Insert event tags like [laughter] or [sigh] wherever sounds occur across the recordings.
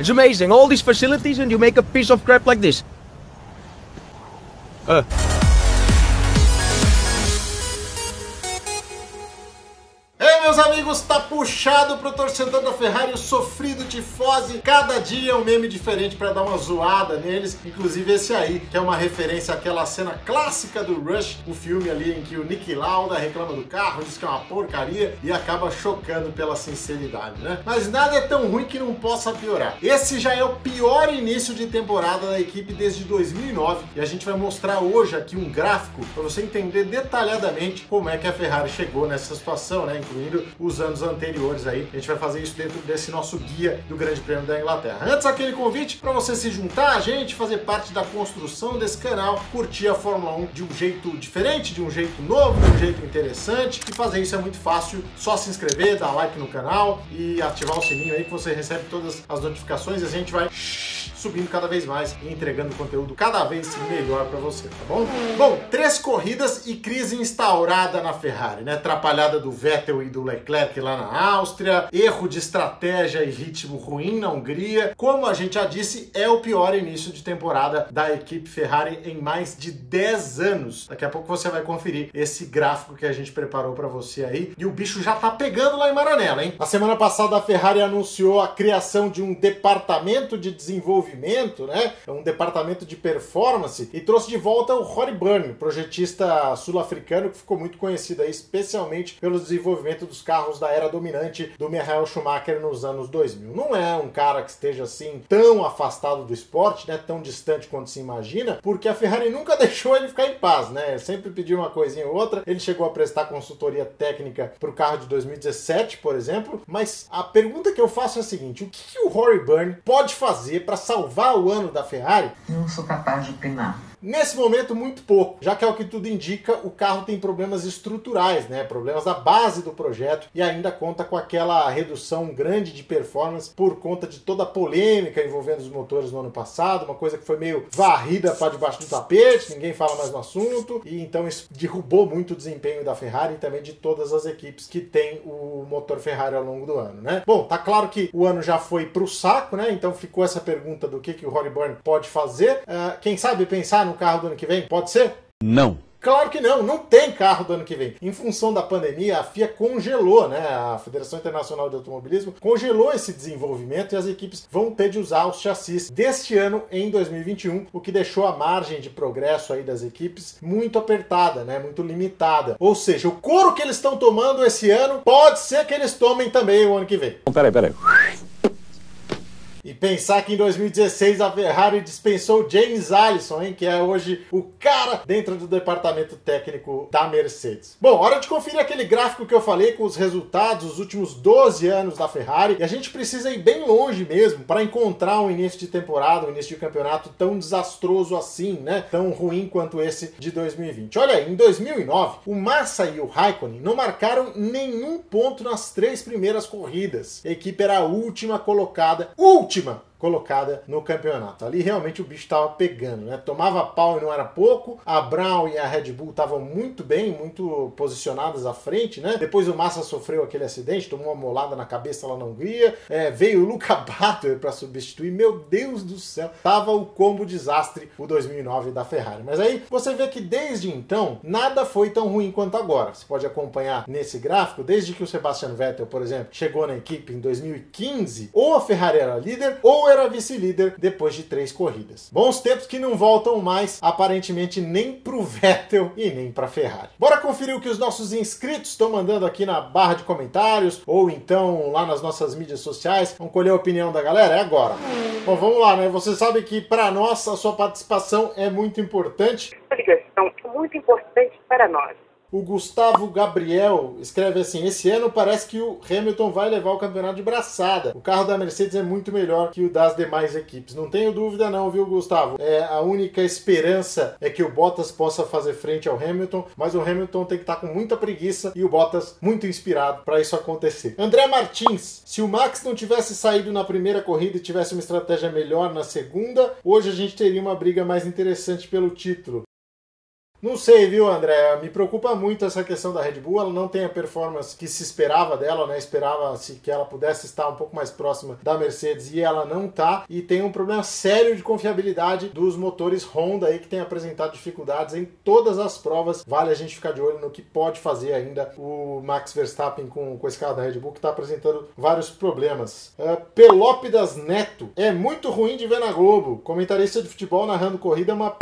It's amazing. All these facilities and you make a piece of crap like this. Uh. Amigos, tá puxado pro torcedor da Ferrari o sofrido tifose. Cada dia é um meme diferente para dar uma zoada neles. Inclusive esse aí, que é uma referência àquela cena clássica do Rush, o filme ali em que o Nick Lauda reclama do carro, diz que é uma porcaria e acaba chocando pela sinceridade, né? Mas nada é tão ruim que não possa piorar. Esse já é o pior início de temporada da equipe desde 2009 e a gente vai mostrar hoje aqui um gráfico para você entender detalhadamente como é que a Ferrari chegou nessa situação, né? incluindo os anos anteriores aí. A gente vai fazer isso dentro desse nosso guia do Grande Prêmio da Inglaterra. Antes, aquele convite para você se juntar a gente, fazer parte da construção desse canal, curtir a Fórmula 1 de um jeito diferente, de um jeito novo, de um jeito interessante. E fazer isso é muito fácil, só se inscrever, dar like no canal e ativar o sininho aí que você recebe todas as notificações e a gente vai subindo cada vez mais e entregando conteúdo cada vez melhor para você, tá bom? Bom, três corridas e crise instaurada na Ferrari, né? Atrapalhada do Vettel e do Leclerc lá na Áustria, erro de estratégia e ritmo ruim na Hungria. Como a gente já disse, é o pior início de temporada da equipe Ferrari em mais de 10 anos. Daqui a pouco você vai conferir esse gráfico que a gente preparou para você aí. E o bicho já tá pegando lá em Maranello, hein? Na semana passada a Ferrari anunciou a criação de um departamento de desenvolvimento desenvolvimento, né? É um departamento de performance e trouxe de volta o Rory Byrne, projetista sul-africano que ficou muito conhecido aí, especialmente pelo desenvolvimento dos carros da era dominante do Michael Schumacher nos anos 2000. Não é um cara que esteja assim tão afastado do esporte, né? Tão distante quanto se imagina, porque a Ferrari nunca [laughs] deixou ele ficar em paz, né? Sempre pediu uma coisinha ou outra. Ele chegou a prestar consultoria técnica para o carro de 2017, por exemplo. Mas a pergunta que eu faço é a seguinte: o que, que o Rory Byrne pode fazer para salvar salvar o ano da Ferrari? Não sou capaz de opinar. Nesse momento, muito pouco, já que é o que tudo indica, o carro tem problemas estruturais, né? Problemas da base do projeto e ainda conta com aquela redução grande de performance por conta de toda a polêmica envolvendo os motores no ano passado, uma coisa que foi meio varrida para debaixo do tapete, ninguém fala mais no assunto, e então isso derrubou muito o desempenho da Ferrari e também de todas as equipes que tem o motor Ferrari ao longo do ano, né? Bom, tá claro que o ano já foi pro saco, né? Então ficou essa pergunta do que, que o Rory Byrne pode fazer. Uh, quem sabe pensar no carro do ano que vem? Pode ser? Não. Claro que não, não tem carro do ano que vem. Em função da pandemia, a FIA congelou, né? A Federação Internacional de Automobilismo congelou esse desenvolvimento e as equipes vão ter de usar os chassis deste ano em 2021, o que deixou a margem de progresso aí das equipes muito apertada, né? Muito limitada. Ou seja, o couro que eles estão tomando esse ano pode ser que eles tomem também o ano que vem. Peraí, peraí. E pensar que em 2016 a Ferrari dispensou James Allison, hein, que é hoje o cara dentro do departamento técnico da Mercedes. Bom, hora de conferir aquele gráfico que eu falei com os resultados dos últimos 12 anos da Ferrari. E a gente precisa ir bem longe mesmo para encontrar um início de temporada, um início de campeonato tão desastroso assim, né? Tão ruim quanto esse de 2020. Olha aí, em 2009, o Massa e o Raikkonen não marcaram nenhum ponto nas três primeiras corridas. A equipe era a última colocada, última última colocada no campeonato. Ali realmente o bicho estava pegando, né? Tomava pau e não era pouco. A Brown e a Red Bull estavam muito bem, muito posicionadas à frente, né? Depois o Massa sofreu aquele acidente, tomou uma molada na cabeça lá na Hungria. É, veio o Luca [laughs] Batter para substituir. Meu Deus do céu, tava o combo desastre o 2009 da Ferrari. Mas aí você vê que desde então nada foi tão ruim quanto agora. Você pode acompanhar nesse gráfico, desde que o Sebastian Vettel, por exemplo, chegou na equipe em 2015, ou a Ferrari era líder ou era vice-líder depois de três corridas. Bons tempos que não voltam mais, aparentemente, nem pro Vettel e nem pra Ferrari. Bora conferir o que os nossos inscritos estão mandando aqui na barra de comentários ou então lá nas nossas mídias sociais. Vamos colher a opinião da galera? É agora. Bom, vamos lá, né? Você sabe que para nós a sua participação é muito importante. A ligação é muito importante para nós. O Gustavo Gabriel escreve assim: Esse ano parece que o Hamilton vai levar o campeonato de braçada. O carro da Mercedes é muito melhor que o das demais equipes. Não tenho dúvida, não, viu, Gustavo? É, a única esperança é que o Bottas possa fazer frente ao Hamilton, mas o Hamilton tem que estar com muita preguiça e o Bottas muito inspirado para isso acontecer. André Martins: Se o Max não tivesse saído na primeira corrida e tivesse uma estratégia melhor na segunda, hoje a gente teria uma briga mais interessante pelo título. Não sei, viu, André? Me preocupa muito essa questão da Red Bull. Ela não tem a performance que se esperava dela, né? Esperava-se que ela pudesse estar um pouco mais próxima da Mercedes e ela não tá. E tem um problema sério de confiabilidade dos motores Honda aí que tem apresentado dificuldades em todas as provas. Vale a gente ficar de olho no que pode fazer ainda o Max Verstappen com, com esse carro da Red Bull que está apresentando vários problemas. Uh, Pelópidas Neto é muito ruim de ver na Globo. Comentarista de futebol narrando corrida é uma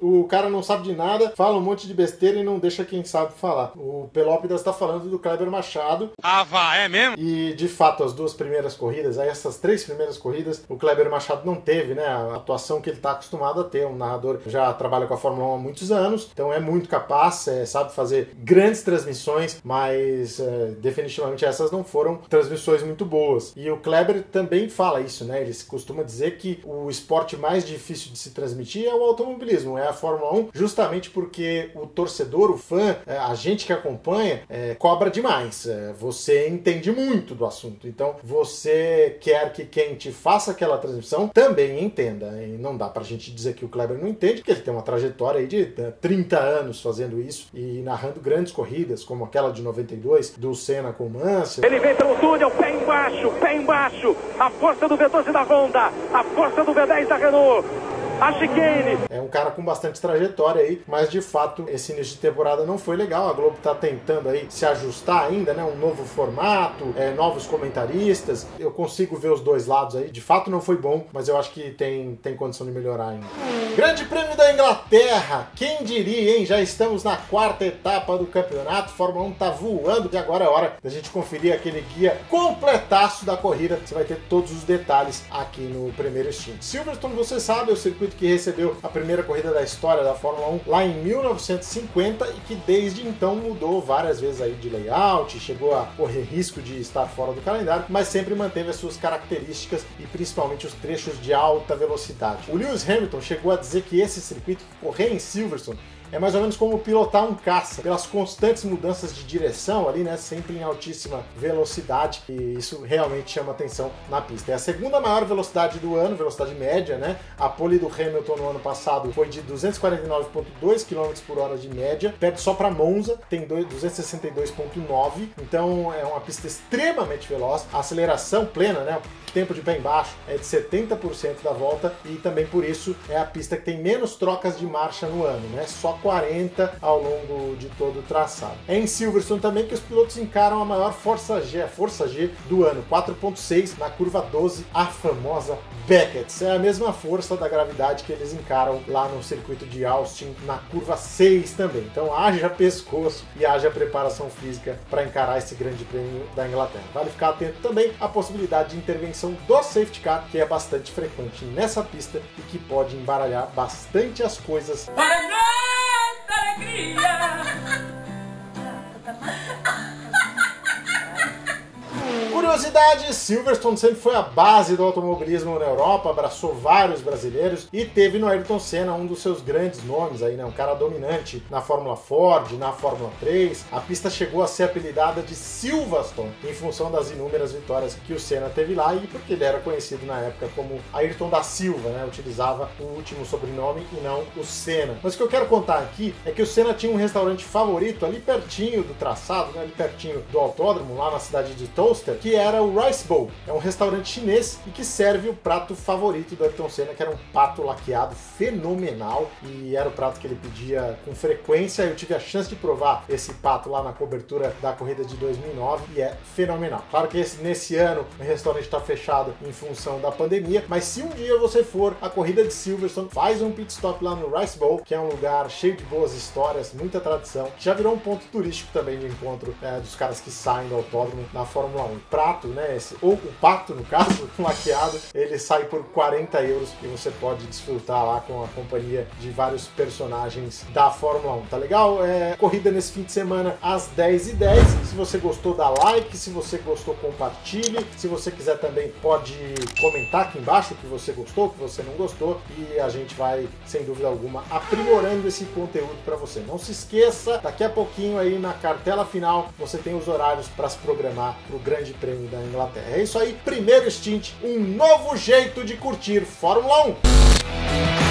o cara não sabe de nada, fala um monte de besteira e não deixa quem sabe falar. O Pelópidas está falando do Kleber Machado. Ah, vá, é mesmo? E de fato, as duas primeiras corridas, aí essas três primeiras corridas, o Kleber Machado não teve, né? A atuação que ele está acostumado a ter. Um narrador já trabalha com a Fórmula 1 há muitos anos, então é muito capaz, é, sabe fazer grandes transmissões, mas é, definitivamente essas não foram transmissões muito boas. E o Kleber também fala isso, né? Ele costuma dizer que o esporte mais difícil de se transmitir é o automobilismo, é a Fórmula 1, justamente porque o torcedor, o fã, é, a gente que acompanha, é, cobra demais. É, você entende muito do assunto. Então você quer que quem te faça aquela transmissão também entenda. E não dá pra gente dizer que o Kleber não entende, porque ele tem uma trajetória aí de 30 anos fazendo isso e narrando grandes corridas, como aquela de 92 do Senna com o Mansell. Ele vem pelo túnel, pé embaixo, pé embaixo. A força do V12 da Honda, a força do V10 da Renault a chicane. É um cara com bastante trajetória aí, mas de fato esse início de temporada não foi legal. A Globo tá tentando aí se ajustar ainda, né? Um novo formato, é, novos comentaristas. Eu consigo ver os dois lados aí. De fato não foi bom, mas eu acho que tem, tem condição de melhorar ainda. Grande Prêmio da Inglaterra, quem diria, hein? Já estamos na quarta etapa do campeonato. Fórmula 1 tá voando e agora é hora da gente conferir aquele guia completaço da corrida. Você vai ter todos os detalhes aqui no primeiro instinto. Silverstone, você sabe, é o circuito circuito que recebeu a primeira corrida da história da Fórmula 1 lá em 1950 e que desde então mudou várias vezes aí de layout, chegou a correr risco de estar fora do calendário, mas sempre manteve as suas características e principalmente os trechos de alta velocidade. O Lewis Hamilton chegou a dizer que esse circuito correr em Silverstone é mais ou menos como pilotar um caça, pelas constantes mudanças de direção ali, né? Sempre em altíssima velocidade, e isso realmente chama atenção na pista. É a segunda maior velocidade do ano, velocidade média, né? A pole do Hamilton no ano passado foi de 249,2 km por hora de média, perde só para Monza, tem 262,9, então é uma pista extremamente veloz. A aceleração plena, né? tempo de pé embaixo é de 70% da volta e também por isso é a pista que tem menos trocas de marcha no ano, né? Só 40 ao longo de todo o traçado. É em Silverstone também que os pilotos encaram a maior força G, a força G do ano, 4.6 na curva 12, a famosa Beckett. É a mesma força da gravidade que eles encaram lá no circuito de Austin na curva 6 também. Então haja pescoço e haja preparação física para encarar esse grande prêmio da Inglaterra. Vale ficar atento também à possibilidade de intervenção do safety car, que é bastante frequente nessa pista e que pode embaralhar bastante as coisas. Para yeah. Curiosidade, Silverstone sempre foi a base do automobilismo na Europa, abraçou vários brasileiros e teve no Ayrton Senna um dos seus grandes nomes aí, né? Um cara dominante na Fórmula Ford, na Fórmula 3. A pista chegou a ser apelidada de Silverstone em função das inúmeras vitórias que o Senna teve lá e porque ele era conhecido na época como Ayrton da Silva, né? Utilizava o último sobrenome e não o Senna. Mas o que eu quero contar aqui é que o Senna tinha um restaurante favorito ali pertinho do traçado, né? ali pertinho do autódromo, lá na cidade de Toaster, que era o Rice Bowl. É um restaurante chinês e que serve o prato favorito do Ayrton Senna, que era um pato laqueado fenomenal e era o prato que ele pedia com frequência. Eu tive a chance de provar esse pato lá na cobertura da corrida de 2009 e é fenomenal. Claro que esse, nesse ano o restaurante está fechado em função da pandemia, mas se um dia você for à corrida de Silverstone, faz um pit stop lá no Rice Bowl, que é um lugar cheio de boas histórias, muita tradição, já virou um ponto turístico também de encontro é, dos caras que saem do autódromo na Fórmula 1. Pra pato, né? Esse, ou o pato, no caso, [laughs] laqueado, ele sai por 40 euros e você pode desfrutar lá com a companhia de vários personagens da Fórmula 1. Tá legal? É corrida nesse fim de semana às 10h10. Se você gostou, dá like. Se você gostou, compartilhe. Se você quiser também, pode comentar aqui embaixo o que você gostou, o que você não gostou. E a gente vai, sem dúvida alguma, aprimorando esse conteúdo para você. Não se esqueça, daqui a pouquinho aí na cartela final você tem os horários para se programar para o Grande Prêmio da Inglaterra. É isso aí, primeiro stint, um novo jeito de curtir Fórmula 1.